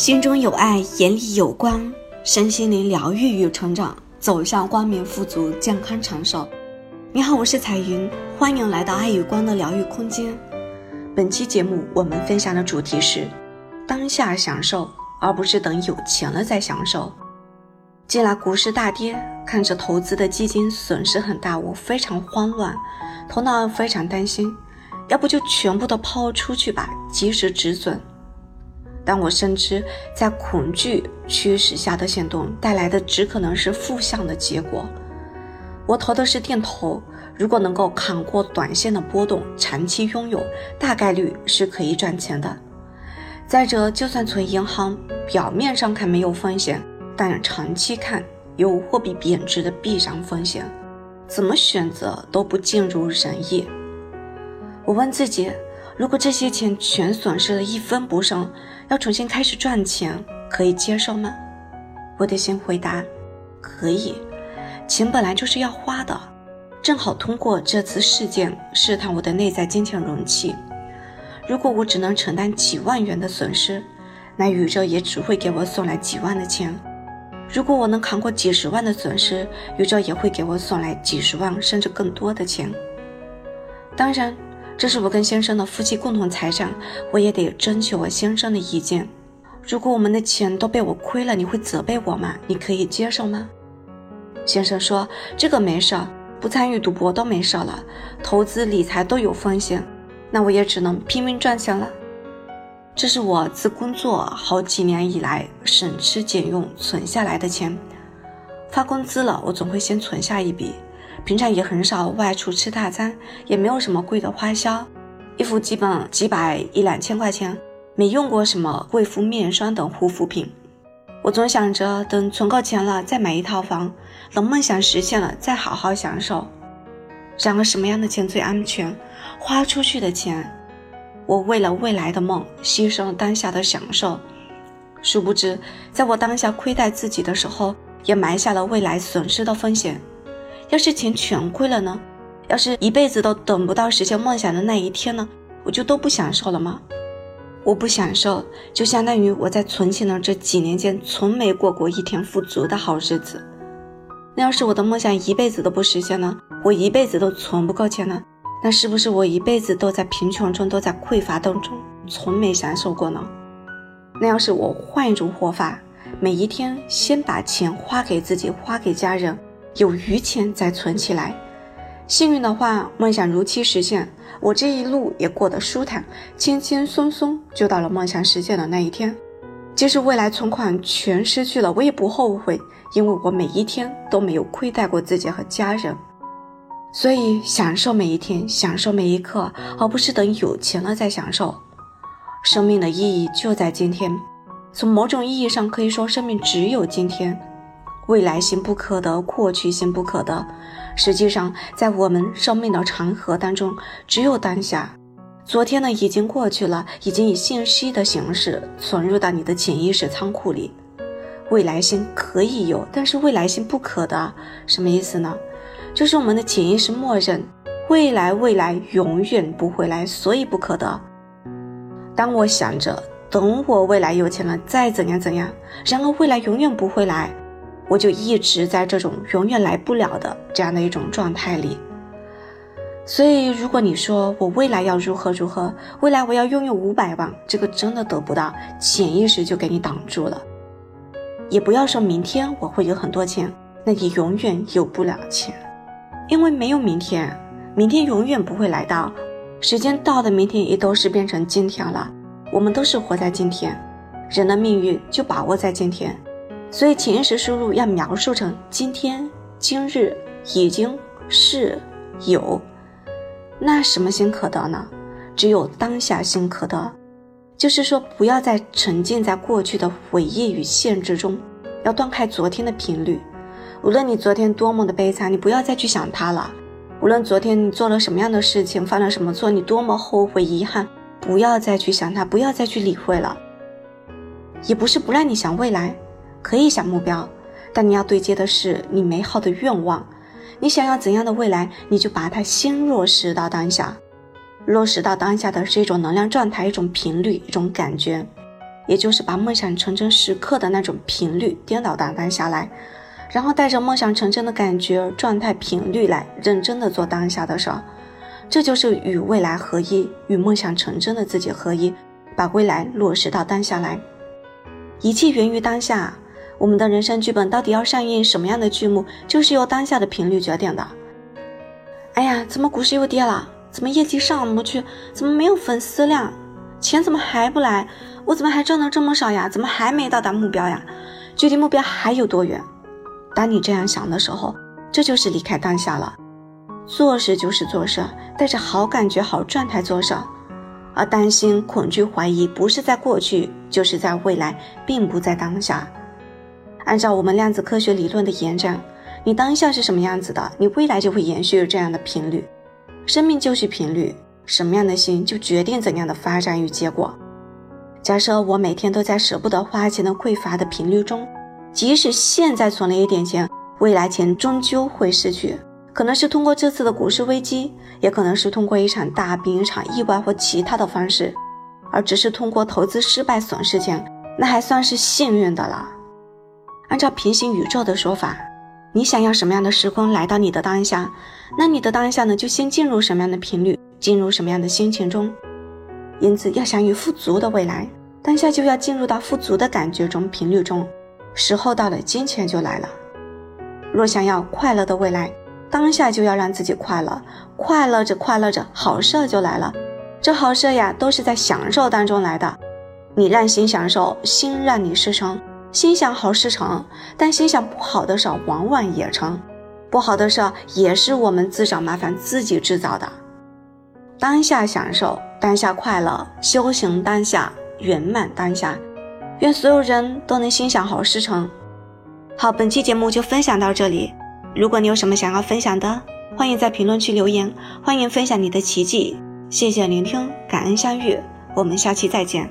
心中有爱，眼里有光，身心灵疗愈与成长，走向光明、富足、健康、长寿。你好，我是彩云，欢迎来到爱与光的疗愈空间。本期节目我们分享的主题是当下享受，而不是等有钱了再享受。近来股市大跌，看着投资的基金损失很大，我非常慌乱，头脑非常担心，要不就全部都抛出去吧，及时止损。但我深知，在恐惧驱使下的行动带来的只可能是负向的结果。我投的是定投，如果能够扛过短线的波动，长期拥有，大概率是可以赚钱的。再者，就算存银行，表面上看没有风险，但长期看有货币贬值的必然风险，怎么选择都不尽如人意。我问自己。如果这些钱全损失了一分不剩，要重新开始赚钱，可以接受吗？我得先回答：可以。钱本来就是要花的，正好通过这次事件试探我的内在金钱容器。如果我只能承担几万元的损失，那宇宙也只会给我送来几万的钱；如果我能扛过几十万的损失，宇宙也会给我送来几十万甚至更多的钱。当然。这是我跟先生的夫妻共同财产，我也得征求我先生的意见。如果我们的钱都被我亏了，你会责备我吗？你可以接受吗？先生说：“这个没事，不参与赌博都没事了，投资理财都有风险，那我也只能拼命赚钱了。”这是我自工作好几年以来省吃俭用存下来的钱，发工资了，我总会先存下一笔。平常也很少外出吃大餐，也没有什么贵的花销，衣服基本几百一两千块钱，没用过什么贵妇面霜等护肤品。我总想着等存够钱了再买一套房，等梦想实现了再好好享受。然而什么样的钱最安全？花出去的钱，我为了未来的梦牺牲了当下的享受，殊不知在我当下亏待自己的时候，也埋下了未来损失的风险。要是钱全亏了呢？要是一辈子都等不到实现梦想的那一天呢？我就都不享受了吗？我不享受，就相当于我在存钱的这几年间从没过过一天富足的好日子。那要是我的梦想一辈子都不实现呢？我一辈子都存不够钱呢？那是不是我一辈子都在贫穷中，都在匮乏当中，从没享受过呢？那要是我换一种活法，每一天先把钱花给自己，花给家人。有余钱再存起来，幸运的话，梦想如期实现，我这一路也过得舒坦，轻轻松松就到了梦想实现的那一天。即使未来存款全失去了，我也不后悔，因为我每一天都没有亏待过自己和家人。所以，享受每一天，享受每一刻，而不是等有钱了再享受。生命的意义就在今天，从某种意义上可以说，生命只有今天。未来性不可得，过去性不可得。实际上，在我们生命的长河当中，只有当下。昨天呢，已经过去了，已经以信息的形式存入到你的潜意识仓库里。未来性可以有，但是未来性不可得。什么意思呢？就是我们的潜意识默认未来，未来永远不会来，所以不可得。当我想着等我未来有钱了再怎样怎样，然而未来永远不会来。我就一直在这种永远来不了的这样的一种状态里，所以如果你说我未来要如何如何，未来我要拥有五百万，这个真的得不到，潜意识就给你挡住了。也不要说明天我会有很多钱，那你永远有不了钱，因为没有明天，明天永远不会来到，时间到的明天也都是变成今天了。我们都是活在今天，人的命运就把握在今天。所以潜意识输入要描述成今天、今日已经是有，那什么心可得呢？只有当下心可得。就是说，不要再沉浸在过去的回忆与限制中，要断开昨天的频率。无论你昨天多么的悲惨，你不要再去想它了。无论昨天你做了什么样的事情，犯了什么错，你多么后悔遗憾，不要再去想它，不要再去理会了。也不是不让你想未来。可以想目标，但你要对接的是你美好的愿望。你想要怎样的未来，你就把它先落实到当下。落实到当下的是一种能量状态，一种频率，一种感觉。也就是把梦想成真时刻的那种频率颠倒到当下来，然后带着梦想成真的感觉、状态、频率来认真的做当下的事儿。这就是与未来合一，与梦想成真的自己合一，把未来落实到当下来。一切源于当下。我们的人生剧本到底要上映什么样的剧目，就是由当下的频率决定的。哎呀，怎么股市又跌了？怎么业绩上不去？怎么没有粉丝量？钱怎么还不来？我怎么还挣的这么少呀？怎么还没到达目标呀？距离目标还有多远？当你这样想的时候，这就是离开当下了。做事就是做事，带着好感觉、好状态做事，而担心、恐惧、怀疑，不是在过去，就是在未来，并不在当下。按照我们量子科学理论的延展，你当下是什么样子的，你未来就会延续这样的频率。生命就是频率，什么样的心就决定怎样的发展与结果。假设我每天都在舍不得花钱的匮乏的频率中，即使现在存了一点钱，未来钱终究会失去。可能是通过这次的股市危机，也可能是通过一场大病、一场意外或其他的方式，而只是通过投资失败损失钱，那还算是幸运的了。按照平行宇宙的说法，你想要什么样的时空来到你的当下，那你的当下呢，就先进入什么样的频率，进入什么样的心情中。因此，要想有富足的未来，当下就要进入到富足的感觉中、频率中。时候到了，金钱就来了。若想要快乐的未来，当下就要让自己快乐，快乐着快乐着，好事就来了。这好事呀，都是在享受当中来的。你让心享受，心让你事成。心想好事成，但心想不好的事往往也成。不好的事也是我们自找麻烦自己制造的。当下享受，当下快乐，修行当下，圆满当下。愿所有人都能心想好事成。好，本期节目就分享到这里。如果你有什么想要分享的，欢迎在评论区留言，欢迎分享你的奇迹。谢谢聆听，感恩相遇，我们下期再见。